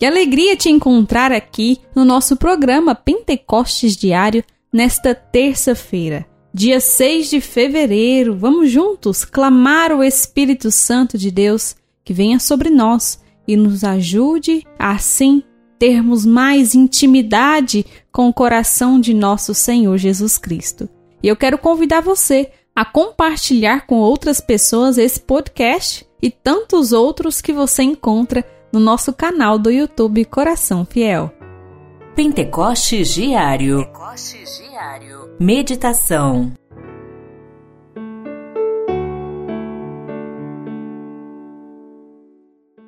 Que alegria te encontrar aqui no nosso programa Pentecostes Diário nesta terça-feira, dia 6 de fevereiro. Vamos juntos clamar o Espírito Santo de Deus que venha sobre nós e nos ajude a assim termos mais intimidade com o coração de nosso Senhor Jesus Cristo. E eu quero convidar você a compartilhar com outras pessoas esse podcast e tantos outros que você encontra no nosso canal do YouTube Coração Fiel. Pentecostes Diário. Pentecostes Diário. Meditação.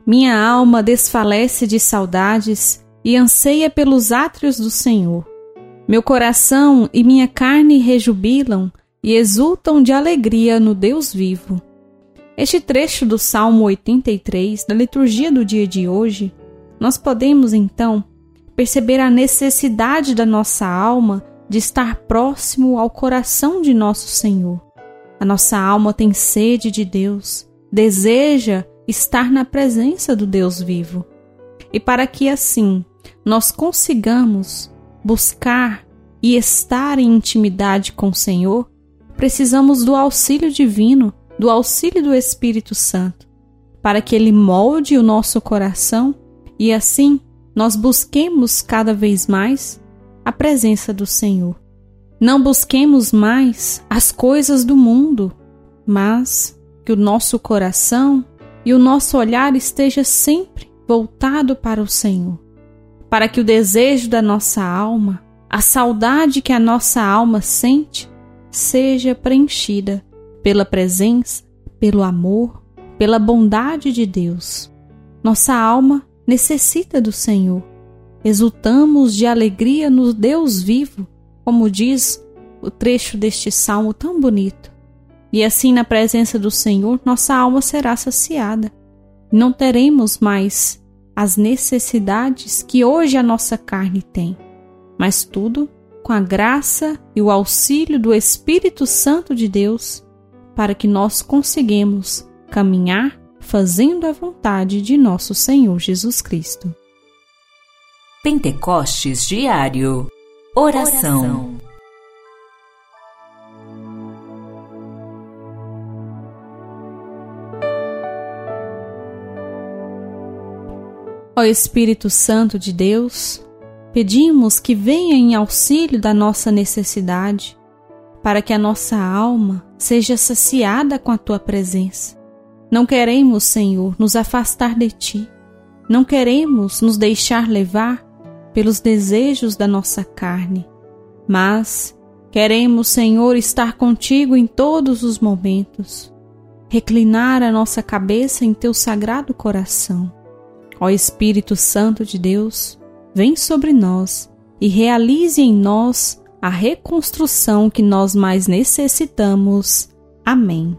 Minha alma desfalece de saudades e anseia pelos átrios do Senhor. Meu coração e minha carne rejubilam e exultam de alegria no Deus vivo. Este trecho do Salmo 83, da liturgia do dia de hoje, nós podemos então perceber a necessidade da nossa alma de estar próximo ao coração de nosso Senhor. A nossa alma tem sede de Deus, deseja estar na presença do Deus vivo. E para que assim nós consigamos buscar e estar em intimidade com o Senhor, precisamos do auxílio divino, do auxílio do Espírito Santo, para que ele molde o nosso coração e assim nós busquemos cada vez mais a presença do Senhor. Não busquemos mais as coisas do mundo, mas que o nosso coração e o nosso olhar esteja sempre voltado para o Senhor, para que o desejo da nossa alma, a saudade que a nossa alma sente, seja preenchida pela presença, pelo amor, pela bondade de Deus. Nossa alma necessita do Senhor. Exultamos de alegria no Deus vivo, como diz o trecho deste salmo tão bonito. E assim, na presença do Senhor, nossa alma será saciada. Não teremos mais as necessidades que hoje a nossa carne tem, mas tudo com a graça e o auxílio do Espírito Santo de Deus, para que nós conseguimos caminhar fazendo a vontade de nosso Senhor Jesus Cristo. Pentecostes Diário Oração, Ó Espírito Santo de Deus, Pedimos que venha em auxílio da nossa necessidade, para que a nossa alma seja saciada com a tua presença. Não queremos, Senhor, nos afastar de ti. Não queremos nos deixar levar pelos desejos da nossa carne, mas queremos, Senhor, estar contigo em todos os momentos. Reclinar a nossa cabeça em teu sagrado coração. Ó Espírito Santo de Deus, vem sobre nós e realize em nós a reconstrução que nós mais necessitamos. Amém.